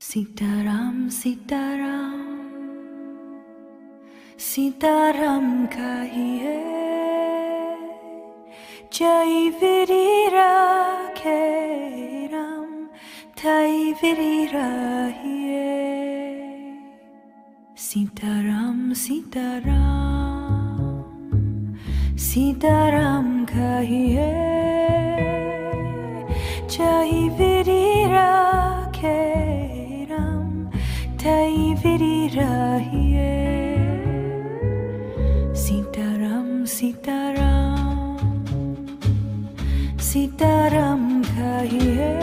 सीताराम सीताराम सीताराम कहिए जय वीरा खे राम थई वीराहिए सीताराम सीताराम सीताराम कहिए जय वीरा खे tai virira hie sitaram sitaram. Sitaram kahie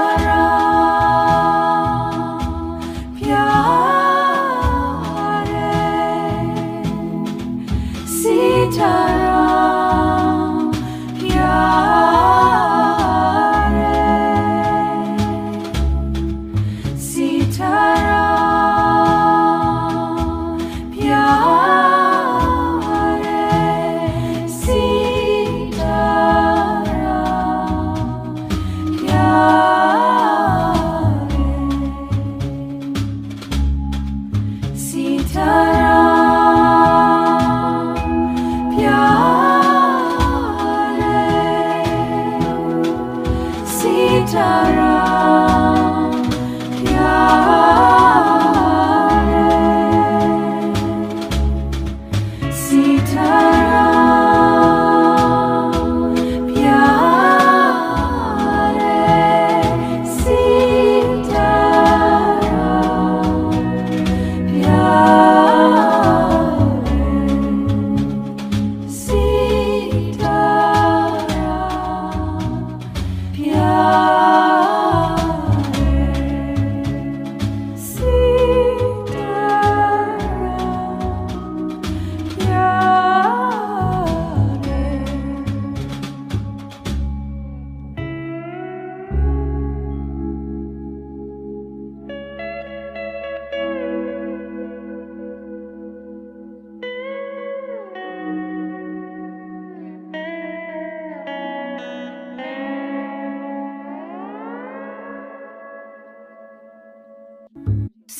tomorrow. Sarah.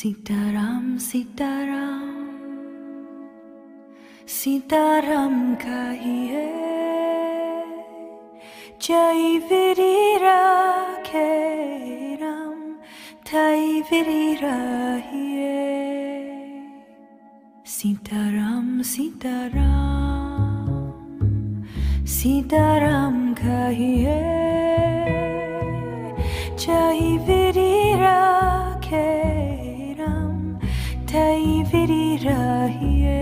Sita Ram, Sita Sitaram, Sitaram, Sitaram kahiye, jai viri rakhe ram, tai viri rahiye. Sitaram, Sitaram, Sitaram kahiye, jai viri Sitai virirahiye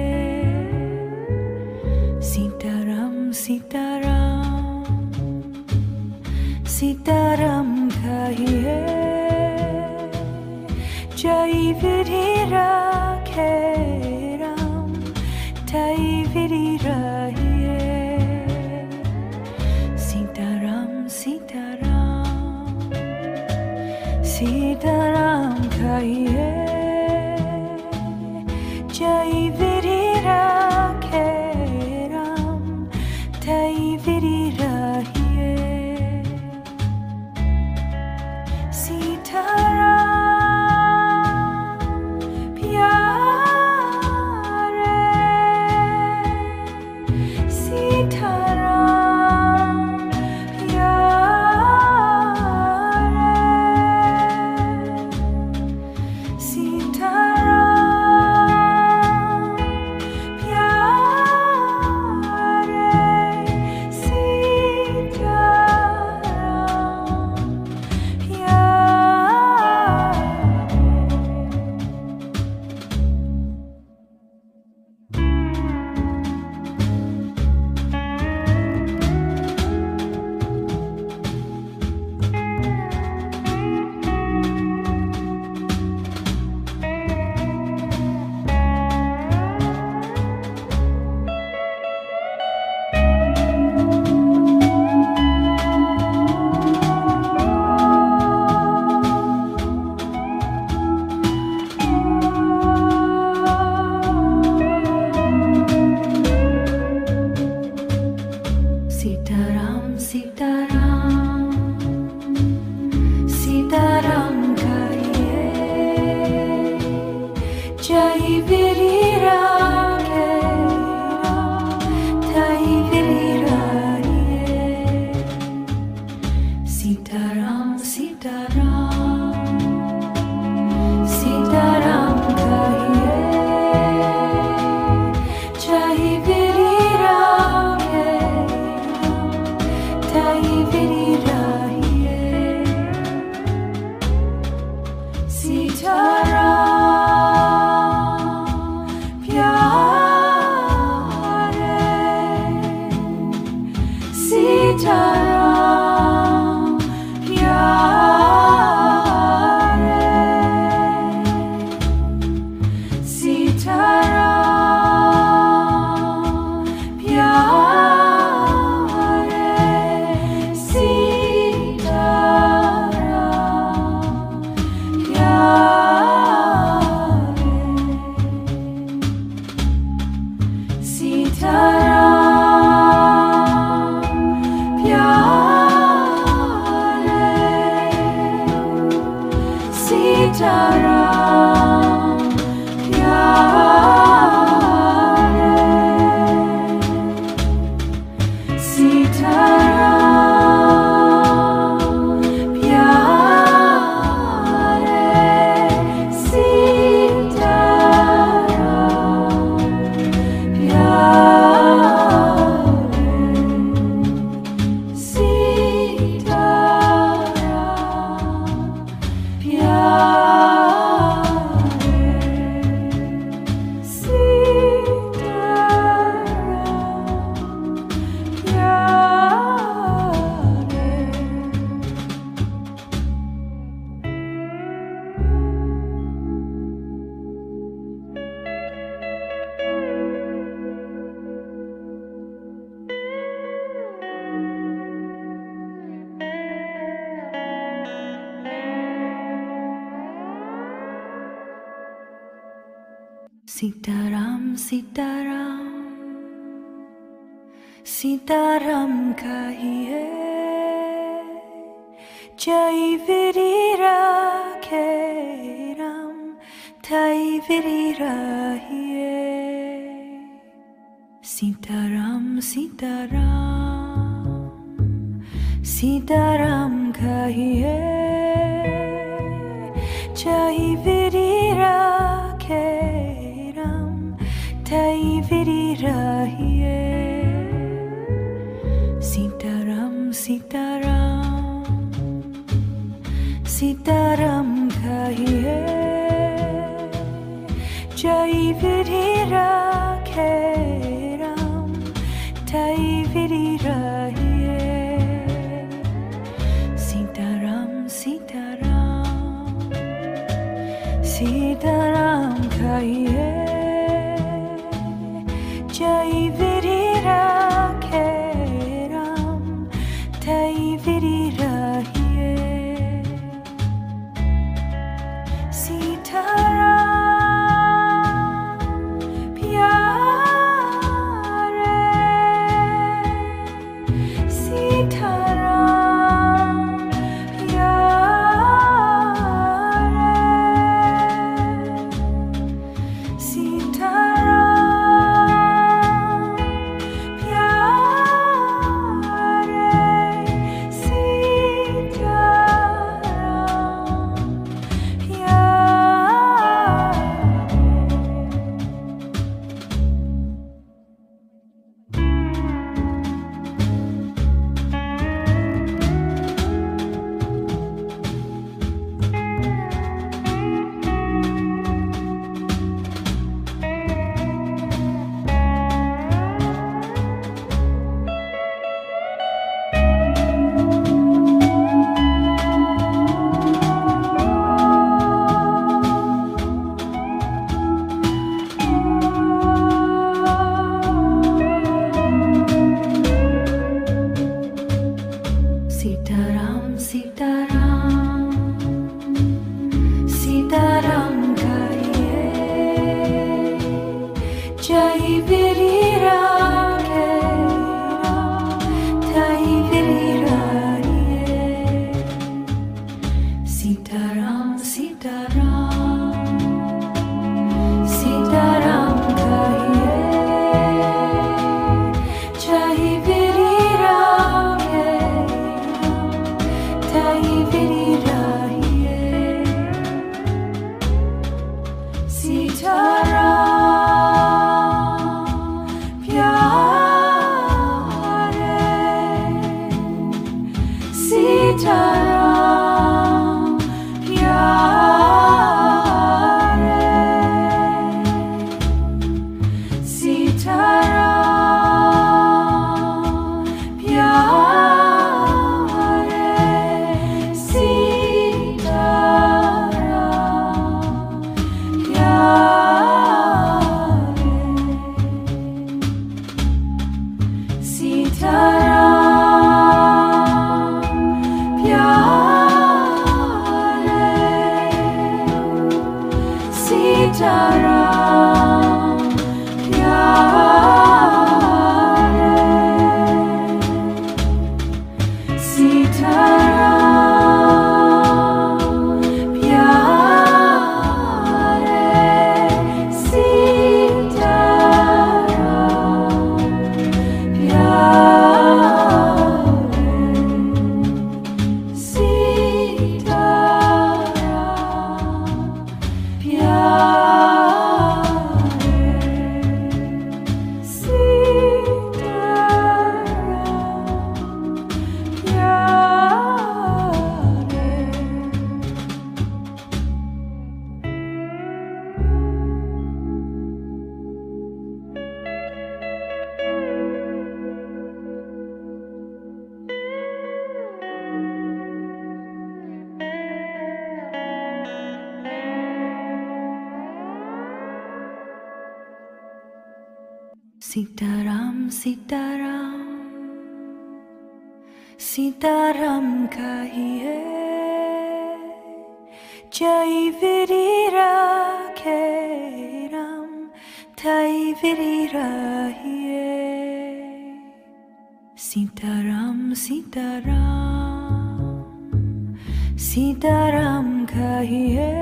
Sitaram Sitaram Sitaram kahiye Jai virirahiye Sita tomorrow. Oh. Sita Ram, Sita Ram, Sita Sitaram, Sitaram, Sitaram kahiye, jai viri rakhe ram, sita ram. sita ram, Sitaram, Sitaram kahiye, jai viri viri rahiye sitaram Sita Ram kahiye jai viri rakhe sita ram, sita ram. Sitaram, Sitaram kahiye, jai virira ke ram, tai virira hiye. Sitaram, Sitaram, Sitaram kahiye,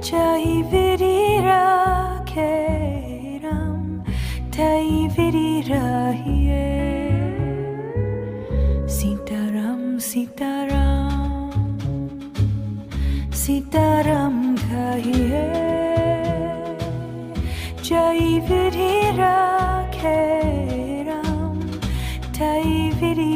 jai kai viri sitaram sitaram sitaram kahiye jai viri rakhe ram tai viri